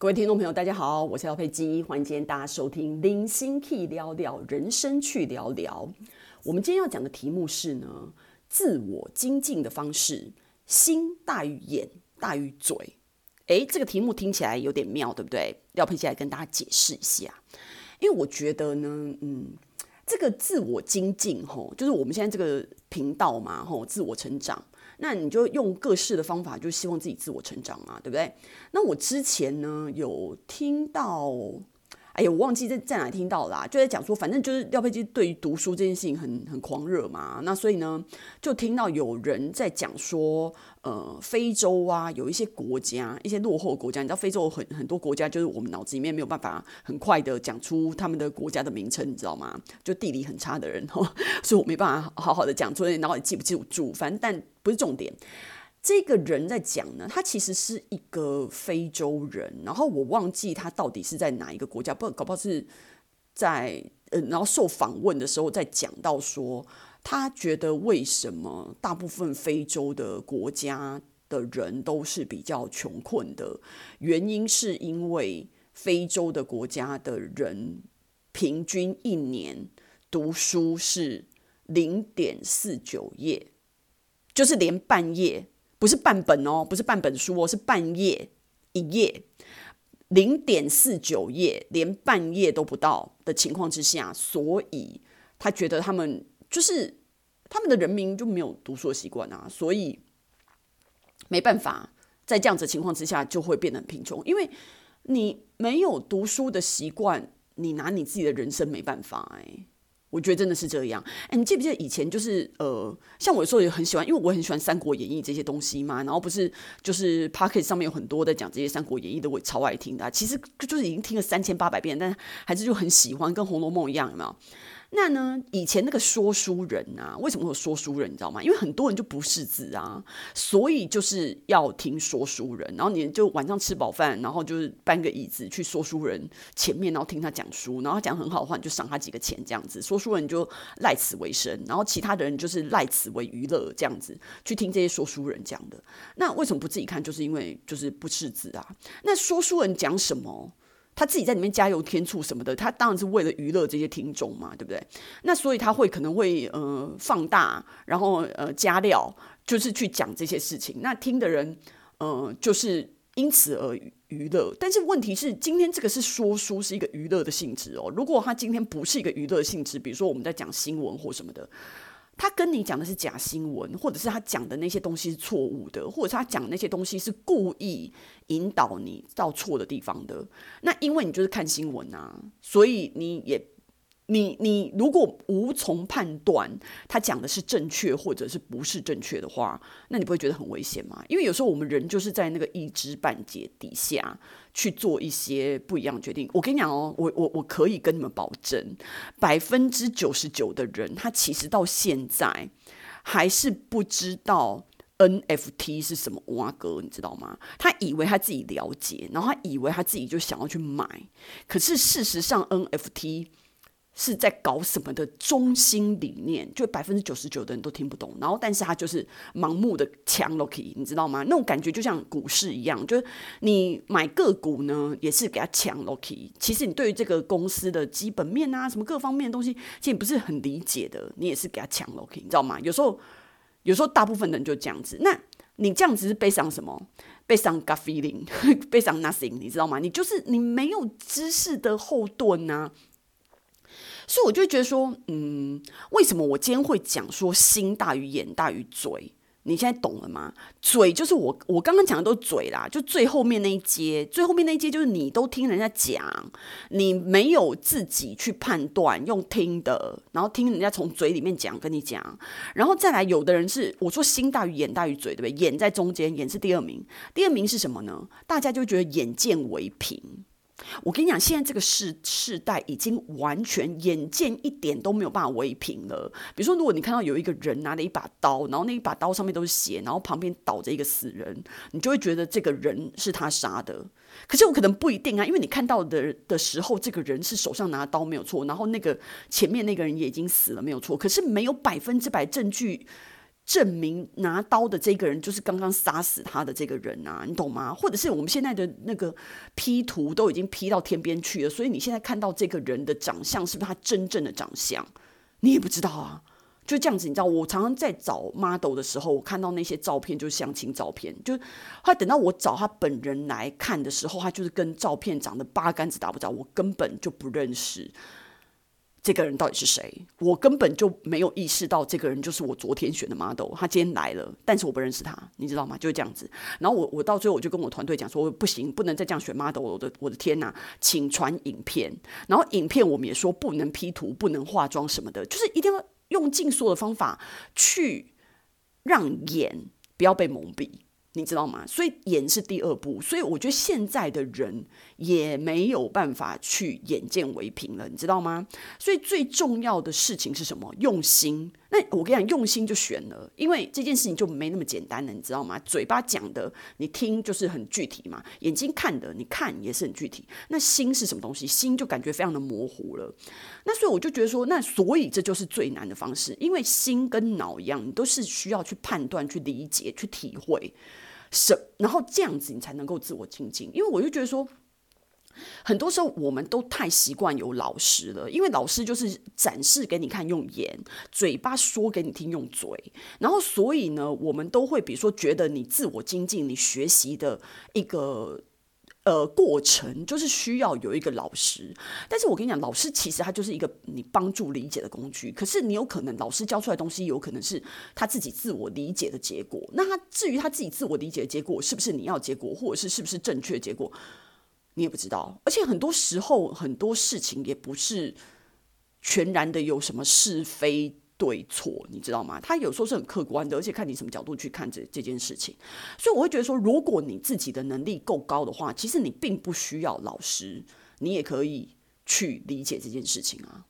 各位听众朋友，大家好，我是廖佩基，欢迎今天大家收听《零星 K 聊聊人生去聊聊》。我们今天要讲的题目是呢，自我精进的方式，心大于眼大于嘴。诶，这个题目听起来有点妙，对不对？廖佩基来跟大家解释一下，因为我觉得呢，嗯，这个自我精进，吼，就是我们现在这个频道嘛，吼，自我成长。那你就用各式的方法，就希望自己自我成长嘛，对不对？那我之前呢有听到，哎呀，我忘记在在哪听到啦，就在讲说，反正就是廖佩基对于读书这件事情很很狂热嘛。那所以呢，就听到有人在讲说。呃，非洲啊，有一些国家，一些落后国家，你知道非洲很很多国家，就是我们脑子里面没有办法很快的讲出他们的国家的名称，你知道吗？就地理很差的人，所以我没办法好好的讲出来，然后也记不记住，反正但不是重点。这个人在讲呢，他其实是一个非洲人，然后我忘记他到底是在哪一个国家，不搞不好是在呃，然后受访问的时候在讲到说。他觉得为什么大部分非洲的国家的人都是比较穷困的？原因是因为非洲的国家的人平均一年读书是零点四九页，就是连半页，不是半本哦，不是半本书哦，是半页一页，零点四九页，连半页都不到的情况之下，所以他觉得他们。就是他们的人民就没有读书的习惯啊，所以没办法，在这样子的情况之下，就会变得很贫穷。因为你没有读书的习惯，你拿你自己的人生没办法哎、我觉得真的是这样。哎，你记不记得以前就是呃，像我有时候也很喜欢，因为我很喜欢《三国演义》这些东西嘛。然后不是就是 Pocket 上面有很多在讲这些《三国演义》的，我也超爱听的、其实就是已经听了三千八百遍，但还是就很喜欢，跟《红楼梦》一样，有没有？那呢？以前那个说书人啊，为什么会有说书人？你知道吗？因为很多人就不识字啊，所以就是要听说书人。然后你就晚上吃饱饭，然后就是搬个椅子去说书人前面，然后听他讲书。然后他讲很好的话，你就赏他几个钱，这样子。说书人就赖此为生，然后其他的人就是赖此为娱乐，这样子去听这些说书人讲的。那为什么不自己看？就是因为就是不识字啊。那说书人讲什么？他自己在里面加油添醋什么的，他当然是为了娱乐这些听众嘛，对不对？那所以他会可能会呃放大，然后呃加料，就是去讲这些事情。那听的人呃就是因此而娱乐。但是问题是，今天这个是说书是一个娱乐的性质哦。如果他今天不是一个娱乐性质，比如说我们在讲新闻或什么的。他跟你讲的是假新闻，或者是他讲的那些东西是错误的，或者是他讲的那些东西是故意引导你到错的地方的。那因为你就是看新闻啊，所以你也。你你如果无从判断他讲的是正确或者是不是正确的话，那你不会觉得很危险吗？因为有时候我们人就是在那个一知半解底下去做一些不一样的决定。我跟你讲哦，我我我可以跟你们保证，百分之九十九的人他其实到现在还是不知道 NFT 是什么挖哥，你知道吗？他以为他自己了解，然后他以为他自己就想要去买，可是事实上 NFT。是在搞什么的中心理念，就百分之九十九的人都听不懂。然后，但是他就是盲目的抢 Loki，你知道吗？那种感觉就像股市一样，就是你买个股呢，也是给他抢 Loki。其实你对于这个公司的基本面啊，什么各方面的东西，其实你不是很理解的，你也是给他抢 Loki，你知道吗？有时候，有时候大部分人就这样子。那你这样子是背上什么？背上 gaffing，背上 nothing，你知道吗？你就是你没有知识的后盾啊。所以我就觉得说，嗯，为什么我今天会讲说心大于眼大于嘴？你现在懂了吗？嘴就是我我刚刚讲的都是嘴啦，就最后面那一阶，最后面那一阶就是你都听人家讲，你没有自己去判断，用听的，然后听人家从嘴里面讲跟你讲，然后再来，有的人是我说心大于眼大于嘴，对不对？眼在中间，眼是第二名，第二名是什么呢？大家就觉得眼见为凭。我跟你讲，现在这个世世代已经完全眼见一点都没有办法为凭了。比如说，如果你看到有一个人拿了一把刀，然后那一把刀上面都是血，然后旁边倒着一个死人，你就会觉得这个人是他杀的。可是我可能不一定啊，因为你看到的的时候，这个人是手上拿刀没有错，然后那个前面那个人也已经死了没有错，可是没有百分之百证据证明拿刀的这个人就是刚刚杀死他的这个人啊，你懂吗？或者是我们现在的那个 P 图都已经 P 到天边去了，所以你现在看到这个人的长相是不是他真正的长相？你也不知道啊。就这样子，你知道，我常常在找 model 的时候，我看到那些照片就是相亲照片，就后来等到我找他本人来看的时候，他就是跟照片长得八竿子打不着，我根本就不认识这个人到底是谁，我根本就没有意识到这个人就是我昨天选的 model，他今天来了，但是我不认识他，你知道吗？就是这样子。然后我我到最后我就跟我团队讲说，不行，不能再这样选 model，我的我的天呐，请传影片，然后影片我们也说不能 P 图，不能化妆什么的，就是一定要。用尽所有的方法去让眼不要被蒙蔽。你知道吗？所以眼是第二步，所以我觉得现在的人也没有办法去眼见为凭了，你知道吗？所以最重要的事情是什么？用心。那我跟你讲，用心就选了，因为这件事情就没那么简单了，你知道吗？嘴巴讲的你听就是很具体嘛，眼睛看的你看也是很具体。那心是什么东西？心就感觉非常的模糊了。那所以我就觉得说，那所以这就是最难的方式，因为心跟脑一样，你都是需要去判断、去理解、去体会。什，然后这样子你才能够自我精进。因为我就觉得说，很多时候我们都太习惯有老师了，因为老师就是展示给你看用眼，嘴巴说给你听用嘴，然后所以呢，我们都会比如说觉得你自我精进、你学习的一个。呃，过程就是需要有一个老师，但是我跟你讲，老师其实他就是一个你帮助理解的工具。可是你有可能老师教出来的东西，有可能是他自己自我理解的结果。那他至于他自己自我理解的结果是不是你要结果，或者是是不是正确结果，你也不知道。而且很多时候很多事情也不是全然的有什么是非。对错，你知道吗？他有时候是很客观的，而且看你什么角度去看这这件事情。所以我会觉得说，如果你自己的能力够高的话，其实你并不需要老师，你也可以去理解这件事情啊。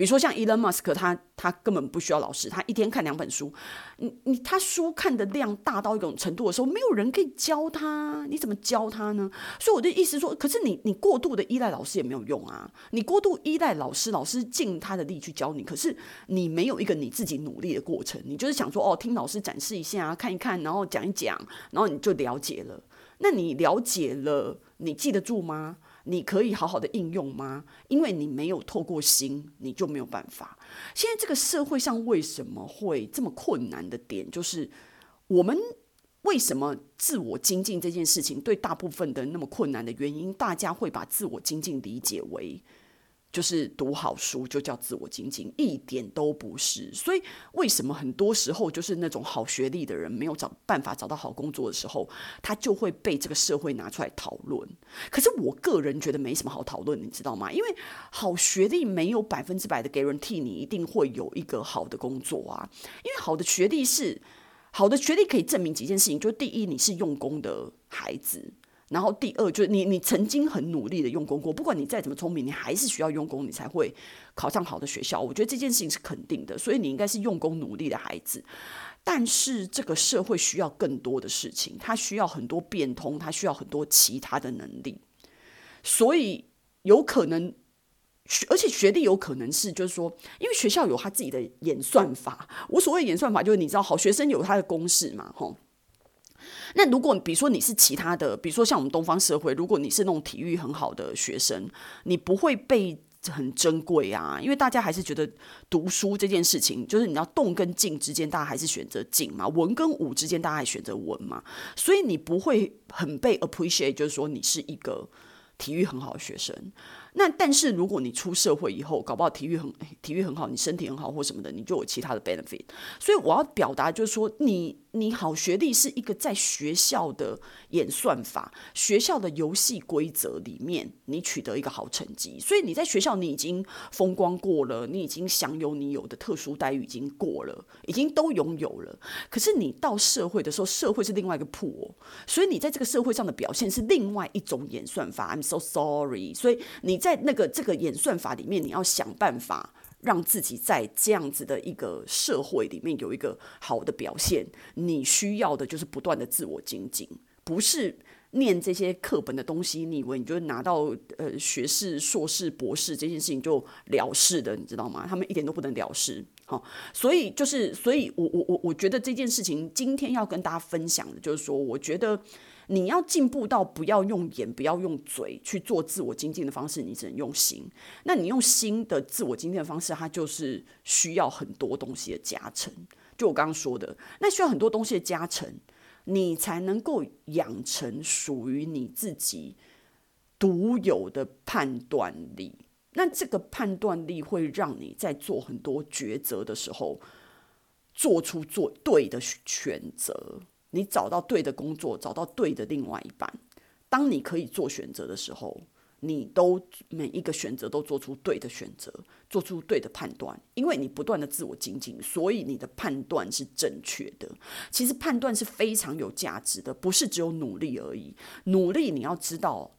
比如说像 Elon Musk，他他根本不需要老师，他一天看两本书。你你他书看的量大到一种程度的时候，没有人可以教他，你怎么教他呢？所以我的意思说，可是你你过度的依赖老师也没有用啊。你过度依赖老师，老师尽他的力去教你，可是你没有一个你自己努力的过程。你就是想说哦，听老师展示一下，看一看，然后讲一讲，然后你就了解了。那你了解了，你记得住吗？你可以好好的应用吗？因为你没有透过心，你就没有办法。现在这个社会上为什么会这么困难的点，就是我们为什么自我精进这件事情对大部分的那么困难的原因，大家会把自我精进理解为。就是读好书就叫自我精进，一点都不是。所以为什么很多时候就是那种好学历的人没有找办法找到好工作的时候，他就会被这个社会拿出来讨论。可是我个人觉得没什么好讨论，你知道吗？因为好学历没有百分之百的 guarantee 你一定会有一个好的工作啊。因为好的学历是好的学历可以证明几件事情，就第一你是用功的孩子。然后第二就是你，你曾经很努力的用功过，不管你再怎么聪明，你还是需要用功，你才会考上好的学校。我觉得这件事情是肯定的，所以你应该是用功努力的孩子。但是这个社会需要更多的事情，它需要很多变通，它需要很多其他的能力。所以有可能，而且学历有可能是，就是说，因为学校有他自己的演算法。我所谓演算法，就是你知道，好学生有他的公式嘛，吼。那如果比如说你是其他的，比如说像我们东方社会，如果你是那种体育很好的学生，你不会被很珍贵啊，因为大家还是觉得读书这件事情，就是你要动跟静之间，大家还是选择静嘛，文跟武之间，大家还选择文嘛，所以你不会很被 appreciate，就是说你是一个体育很好的学生。那但是如果你出社会以后，搞不好体育很体育很好，你身体很好或什么的，你就有其他的 benefit。所以我要表达就是说，你你好学历是一个在学校的演算法、学校的游戏规则里面，你取得一个好成绩。所以你在学校你已经风光过了，你已经享有你有的特殊待遇已经过了，已经都拥有了。可是你到社会的时候，社会是另外一个 pool，所以你在这个社会上的表现是另外一种演算法。I'm so sorry。所以你。在那个这个演算法里面，你要想办法让自己在这样子的一个社会里面有一个好的表现。你需要的就是不断的自我精进，不是念这些课本的东西，你以为你就拿到呃学士、硕士、博士这件事情就了事的，你知道吗？他们一点都不能了事。好，所以就是，所以我我我我觉得这件事情今天要跟大家分享的，就是说，我觉得你要进步到不要用眼、不要用嘴去做自我精进的方式，你只能用心。那你用心的自我精进的方式，它就是需要很多东西的加成。就我刚刚说的，那需要很多东西的加成，你才能够养成属于你自己独有的判断力。那这个判断力会让你在做很多抉择的时候，做出做对的选择。你找到对的工作，找到对的另外一半。当你可以做选择的时候，你都每一个选择都做出对的选择，做出对的判断。因为你不断的自我精进，所以你的判断是正确的。其实判断是非常有价值的，不是只有努力而已。努力你要知道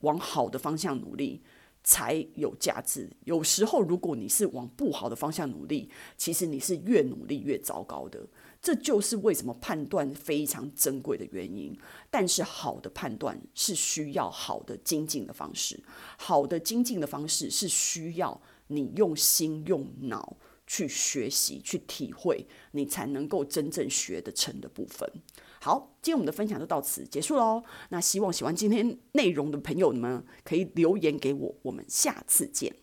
往好的方向努力。才有价值。有时候，如果你是往不好的方向努力，其实你是越努力越糟糕的。这就是为什么判断非常珍贵的原因。但是，好的判断是需要好的精进的方式。好的精进的方式是需要你用心用脑去学习、去体会，你才能够真正学得成的部分。好，今天我们的分享就到此结束喽。那希望喜欢今天内容的朋友们可以留言给我，我们下次见。